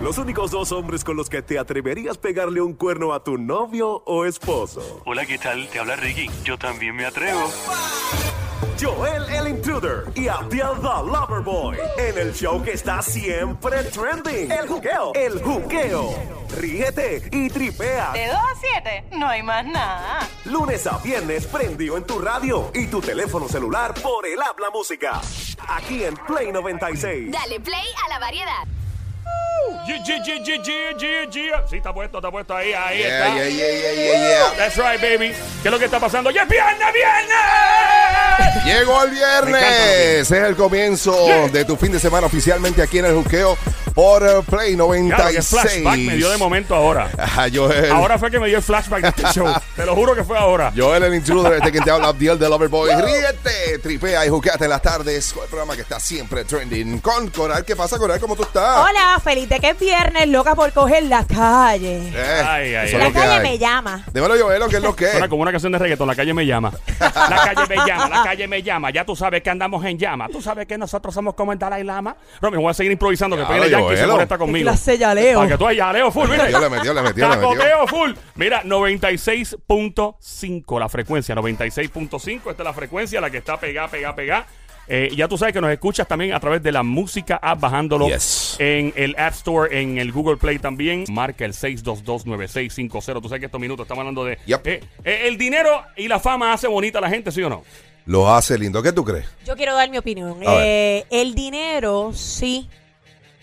Los únicos dos hombres con los que te atreverías pegarle un cuerno a tu novio o esposo. Hola, ¿qué tal? Te habla Ricky. Yo también me atrevo. Joel el Intruder y Abdiel the Loverboy. En el show que está siempre trending. El juqueo. El juqueo. Ríete y tripea. De 2 a 7, no hay más nada. Lunes a viernes prendido en tu radio y tu teléfono celular por el habla música. Aquí en Play 96. Dale play a la variedad. Sí, está puesto, está puesto ahí, ahí está. That's right, baby. ¿Qué es lo que está pasando? ¡Ya es viernes, viernes! Llegó el viernes. Es el comienzo de tu fin de semana oficialmente aquí en el juqueo por eh, Play Claro, que 96. flashback me dio de momento ahora. Ajá, Joel. Ahora fue que me dio el flashback de este show. Te lo juro que fue ahora. Joel el intruder, este que te habla, Abdiel de Loverboy. Ríete, tripea y juqueate en las tardes con el programa que está siempre trending. Con Coral, ¿qué pasa, Coral? ¿Cómo tú estás? Hola, feliz de que es viernes, loca por coger la calle. Eh, Ay, ay, La que calle hay. me llama. Dímelo, Joel, ¿qué es lo que es? Suena como una canción de reggaeton, la calle me llama. La calle me llama, la calle me llama. Ya tú sabes que andamos en llama. Tú sabes que nosotros somos como el Dalai Lama. Romy, voy a seguir improvisando, que Ya, pegue Y se Qué conmigo. clase ya leo. Para que tú ya leo full, mire. Yo le metió, le metió, le metió. Tacoteo full. Mira, 96.5 la frecuencia, 96.5. Esta es la frecuencia, la que está pegada, pegada, pegada. Eh, ya tú sabes que nos escuchas también a través de la música app, bajándolo Yes. en el App Store, en el Google Play también. Marca el 6229650. Tú sabes que estos minutos estamos hablando de. Yep. eh, eh, el dinero y la fama hace bonita a la gente, ¿sí o no? Lo hace lindo. ¿Qué tú crees? Yo quiero dar mi opinión. Eh, el dinero sí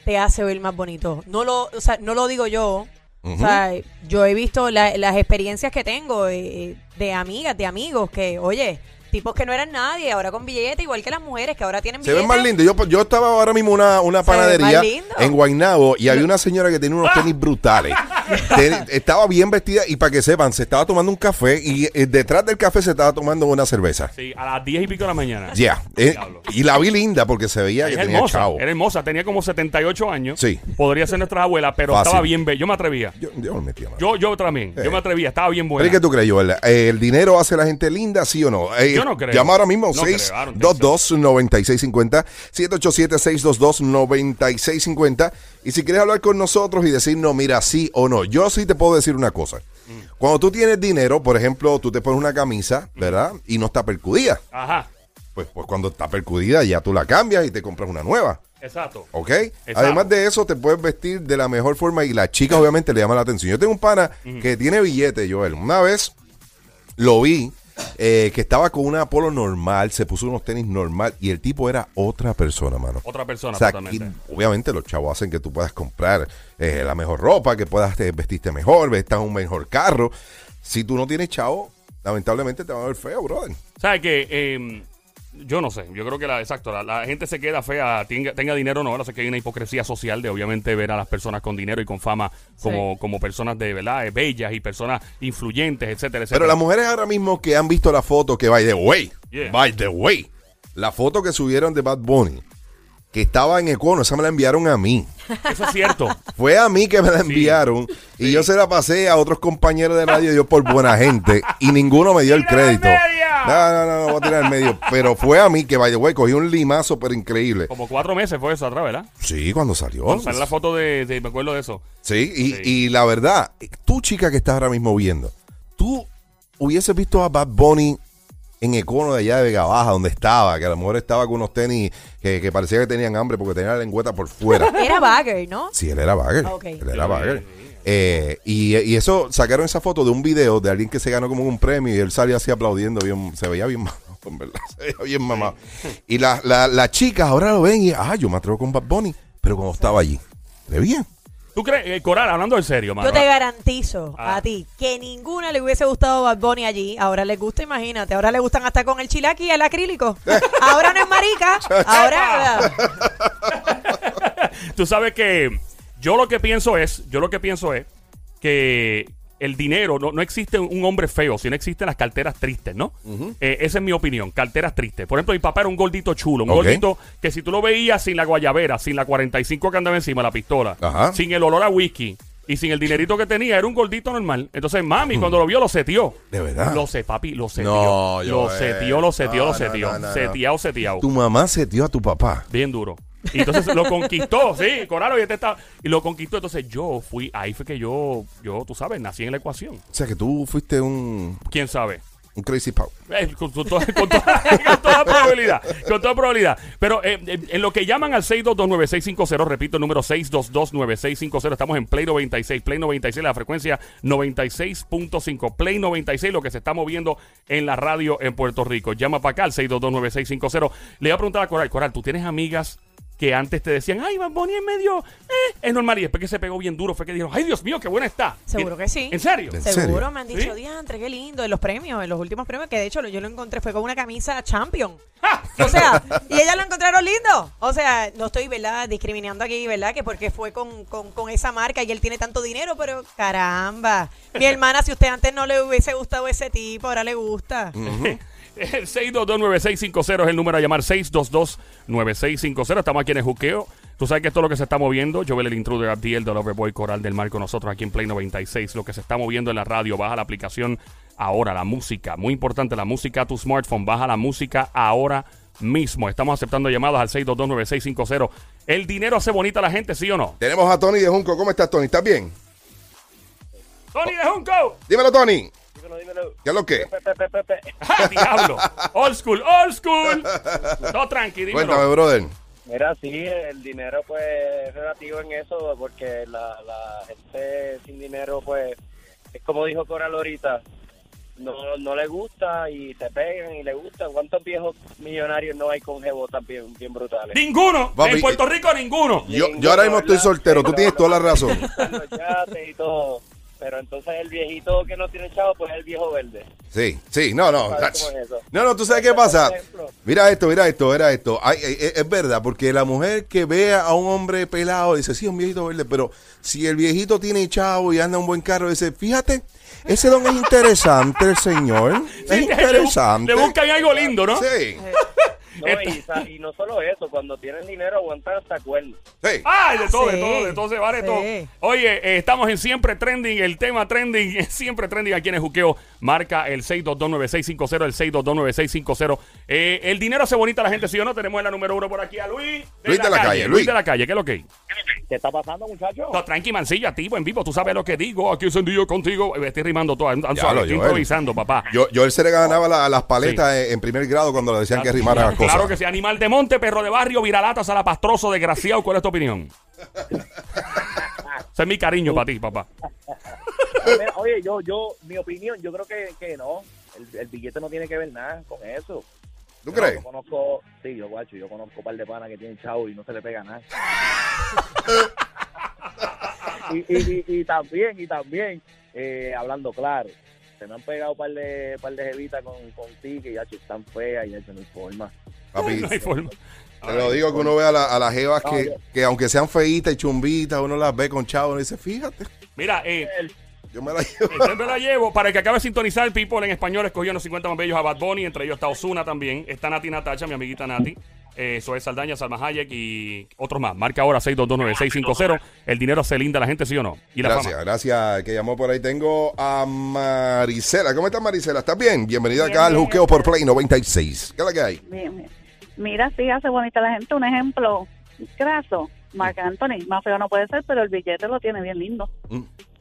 te hace ver más bonito. No lo, o sea, no lo digo yo. O sea, yo he visto la- las experiencias que tengo eh, de amigas, de amigos, que, oye, tipos que no eran nadie, ahora con billete, igual que las mujeres que ahora tienen Se billete. ven más lindos. Yo, yo estaba ahora mismo en una, una Se panadería en Guaynabo y había una señora que tenía unos tenis brutales. Ten- estaba bien vestida y para que sepan, se estaba tomando un café y eh, detrás del café se estaba tomando una cerveza. Sí, a las 10 y pico de la mañana. Ya. eh, Diablo. y la vi linda porque se veía Es que tenía hermosa, chavo. era hermosa, tenía como 78 años. Sí. Podría ser nuestra abuela, pero Fácil. estaba bien bella. Yo me atrevía. Yo, yo me metí a mano. Yo, yo también, Eh. yo me atrevía, estaba bien ¿Pero buena. ¿y qué tú crees, Joel? Eh, ¿El dinero hace a la gente linda, sí o no? Eh, Yo no creo. Llama ahora mismo, No creo, I don't think 622-9650, 787-622-9650. Y si quieres hablar con nosotros y decirnos, mira, sí o no, yo sí te puedo decir una cosa. Cuando tú tienes dinero, por ejemplo, tú te pones una camisa, ¿verdad? Y no está percudida. Ajá, Pues, pues cuando está percudida ya tú la cambias y te compras una nueva. exacto. ¿Ok? Exacto. Además de eso, te puedes vestir de la mejor forma y la chica obviamente le llama la atención. Yo tengo un pana que tiene billete, Joel. Una vez lo vi eh, que estaba con una polo normal, se puso unos tenis normal y el tipo era otra persona, mano. Otra persona O sea, obviamente los chavos hacen que tú puedas comprar eh, la mejor ropa, que puedas eh, vestirte mejor, vestir un mejor carro. Si tú no tienes chavo, lamentablemente te va a ver feo, brother. ¿Sabes que eh, Yo no sé, yo creo que la, exacto, la, la gente se queda fea, tenga, tenga dinero o no, ahora sé que hay una hipocresía social de obviamente ver a las personas con dinero y con fama como, como personas de verdad, eh, bellas y personas influyentes, etcétera, etcétera. Pero las mujeres ahora mismo que han visto la foto que by the way, Yeah. by the way, la foto que subieron de Bad Bunny, que estaba en Econo, esa me la enviaron a mí. Eso es cierto. Fue a mí que me la Sí. enviaron y yo se la pasé a otros compañeros de radio yo por buena gente y ninguno me dio el ¡Tírala al crédito. No, no, no, no voy a tirar al medio. Pero fue a mí que, by the way, cogí un limazo pero increíble. Como cuatro meses fue eso atrás, ¿verdad? Sí, cuando salió. Cuando sale la foto de, de- me acuerdo de eso. Sí, y, Sí. y la verdad, tú chica que estás ahora mismo viendo, tú hubieses visto a Bad Bunny en Econo de allá de Vega Baja, donde estaba, que a lo mejor estaba con unos tenis que, que parecía que tenían hambre porque tenía la lengüeta por fuera. Era bagger, ¿no? Sí, él era bagger. Ok. Él era bagger. Eh, y, y eso, sacaron esa foto de un video de alguien que se ganó como un premio y él salía así aplaudiendo, bien, se veía bien mamado, en verdad, se veía bien mamado. Y las la, las chicas ahora lo ven y, ah, yo me atrevo con Bad Bunny, pero cuando estaba allí, le bien. ¿Tú crees, eh, Coral, hablando en serio, mano? Yo te garantizo Ah. a ti que ninguna le hubiese gustado Bad Bunny allí. Ahora les gusta, imagínate. Ahora le gustan hasta con el chilaki y el acrílico. Ahora no es marica. Ahora. Tú sabes que yo lo que pienso es, yo lo que pienso es que el dinero, no, no existe un hombre feo, sino existen las carteras tristes, ¿no? Eh, esa es mi opinión, carteras tristes. Por ejemplo, mi papá era un gordito chulo, un gordito que si tú lo veías sin la guayabera, sin la 45 que andaba encima, la pistola, Ajá. sin el olor a whisky y sin el dinerito que tenía, era un gordito normal. Entonces, mami, cuando lo vio, lo setió. ¿De verdad? Lo sé, papi, lo setió. No, lo Joel. setió, lo setió, No, lo setió. no, no. Seteado, seteado. Tu mamá se dio a tu papá. Bien duro. Y entonces lo conquistó, sí, Coral, y este está, y lo conquistó. Entonces yo fui, ahí fue que yo, yo, tú sabes, nací en la ecuación. O sea que tú fuiste un, ¿Quién sabe? un crazy pau. Eh, con, con toda, con toda- con toda probabilidad. Con toda probabilidad. Pero eh, eh, en lo que llaman al 6229650, repito, el número 6229650, estamos en Play 96. Play 96, la frecuencia 96.5. Play 96, lo que se está moviendo en la radio en Puerto Rico. Llama para acá al 6229650. Le voy a preguntar a Coral, Coral, ¿tú tienes amigas que antes te decían, ay, Bad Bunny es medio, eh, es normal, y después que se pegó bien duro fue que dijeron, ay, Dios mío, qué buena está. Seguro que sí. ¿En serio? ¿En Seguro serio? me han dicho, ¿Sí? diantre, qué lindo. En los premios, en los últimos premios, que de hecho yo lo encontré, fue con una camisa champion. ¡Ja! O sea, y ellas lo encontraron lindo. O sea, no estoy, ¿verdad? Discriminando aquí, ¿verdad? Que porque fue con, con, con esa marca y él tiene tanto dinero, pero caramba. Mi hermana, si usted antes no le hubiese gustado ese tipo, ahora le gusta. El 622-9650 es el número a llamar. 622-9650. Estamos aquí en el juqueo. Tú sabes que esto es lo que se está moviendo. Yo veo el intruder Abdiel del Overboy Coral del Mar con nosotros aquí en Play 96. Lo que se está moviendo en la radio. Baja la aplicación ahora. La música. Muy importante. La música a tu smartphone. Baja la música ahora mismo. Estamos aceptando llamadas al 622-9650. ¿El dinero hace bonita a la gente, sí o no? Tenemos a Tony de Junco. ¿Cómo estás, Tony? ¿Estás bien? Tony de Junco. Dímelo, Tony. Dímelo, dímelo. ¿Qué es lo que? Pepe, pepe, pepe. ¡Ja, diablo! Old school, old school. No, tranqui, dímelo. Cuéntame, brother. Mira, sí, el dinero pues es relativo en eso porque la, la gente sin dinero pues es como dijo Coral ahorita, no, no le gusta y se pegan y le gustan. ¿Cuántos viejos millonarios no hay con jebotas bien, bien brutales? Ninguno. Papi, en Puerto Rico, ninguno. Yo, yo ahora mismo estoy soltero. Tú tienes toda la razón. Los yates y todo. Pero entonces el viejito que no tiene chavo pues es el viejo verde. Sí, sí, no, no. ¿Sabes cómo es eso? No, no, tú sabes qué pasa. Mira esto, mira esto, mira esto. Ay, ay, es, es verdad, porque la mujer que vea a un hombre pelado dice, sí, un viejito verde, pero si el viejito tiene chavo y anda en un buen carro, dice, fíjate, ese don es interesante, el señor. Sí, Es interesante. Le buscan algo lindo, ¿no? Sí, No, y, no solo eso, cuando tienen dinero aguantan hasta cuernos. sí. Ay, de todo, de Sí, todo, de todo se vale sí. todo. Oye, eh, estamos en Siempre Trending, el tema trending Siempre Trending aquí en el Juqueo. Marca el 6229650, el 6229650. Eh, el dinero hace bonita a la gente, ¿sí o no? Tenemos la número uno por aquí a Luis de, Luis de la calle, Luis Luis. de la calle, ¿qué es lo que hay? ¿Qué está pasando, muchachos? No, tranqui, mancilla, tipo, en vivo, tú sabes lo que digo. Aquí encendido contigo. Eh, Estoy rimando todo, I'm- I'm Ya sorry, lo, estoy Joel. improvisando, papá. Yo, yo él se le ganaba la- las paletas en, en primer grado cuando le decían que rimaran las cosas. Claro que sí, animal de monte, perro de barrio, viralata, salapastroso, desgraciado. ¿Cuál es tu opinión? Ese es mi cariño para ti, papá. Oye, yo, yo, mi opinión, yo creo que, que no. El, el billete no tiene que ver nada con eso. ¿Tú crees? Yo conozco, sí, yo guacho, yo conozco un par de panas que tienen chavo y no se le pega nada. y, y, y, y también, y también, eh, hablando claro, se me han pegado un par de, par de jevitas con, con ti que ya están feas y ya no hay forma. Papi, No hay forma. te lo digo que uno ve a, la- a las jevas No, que, yo- que aunque sean feitas y chumbitas, uno las ve con chavo y dice, fíjate, Mira, eh, yo me la llevo. siempre la llevo. Para el que acabe de sintonizar, People en español escogió los 50 más bellos a Bad Bunny. Entre ellos está Osuna también. Está Nati Natacha, mi amiguita Nati. Eh, Zoe Saldaña, Salma Hayek y otros más. Marca ahora 6229650. El dinero se linda a la gente, ¿sí o no? Y la Gracias, fama. gracias. Que llamó por ahí. Tengo a Marisela. ¿Cómo estás, Marisela? ¿Estás bien? Bienvenida acá al Juqueo por Play 96. ¿Qué es la que hay? Bien, bien. Mira, sí, hace bonita la gente. Un ejemplo graso. Marc Anthony, más feo no puede ser, pero el billete lo tiene bien lindo.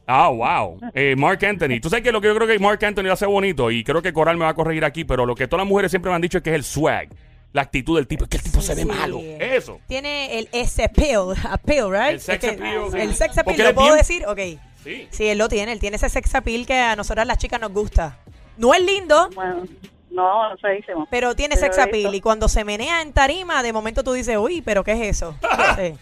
Ah, wow. Eh, Mark Anthony. Tú sabes que lo que yo creo que Mark Anthony lo hace bonito y creo que Coral me va a corregir aquí, pero lo que todas las mujeres siempre me han dicho es que es el swag. La actitud del tipo. Es que el tipo se ve Sí. malo. Es eso. Tiene el ese appeal, appeal, right? El sex appeal, sí. El sex appeal, ¿lo puedo bien- decir? Ok. Sí. Sí, él lo tiene. Él tiene ese sex appeal que a nosotras las chicas nos gusta. No es lindo, Bueno, no, feísimo. pero tiene Pero sex appeal. Y cuando se menea en tarima, de momento tú dices, uy, pero ¿qué es eso? Sí. Eh,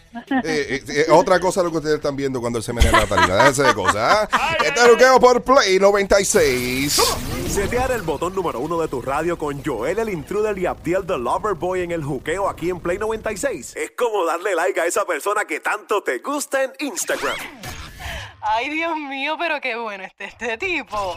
eh, eh, otra cosa lo que ustedes están viendo cuando él se menea la tarima. Déjense de cosas. ¿ah? Este es por Play 96. Setear el botón número uno de tu radio con Joel el Intruder y Abdiel the Loverboy en el juqueo aquí en Play 96. Es como darle like a esa persona que tanto te gusta en Instagram. Ay, Dios mío, pero qué bueno este, este tipo.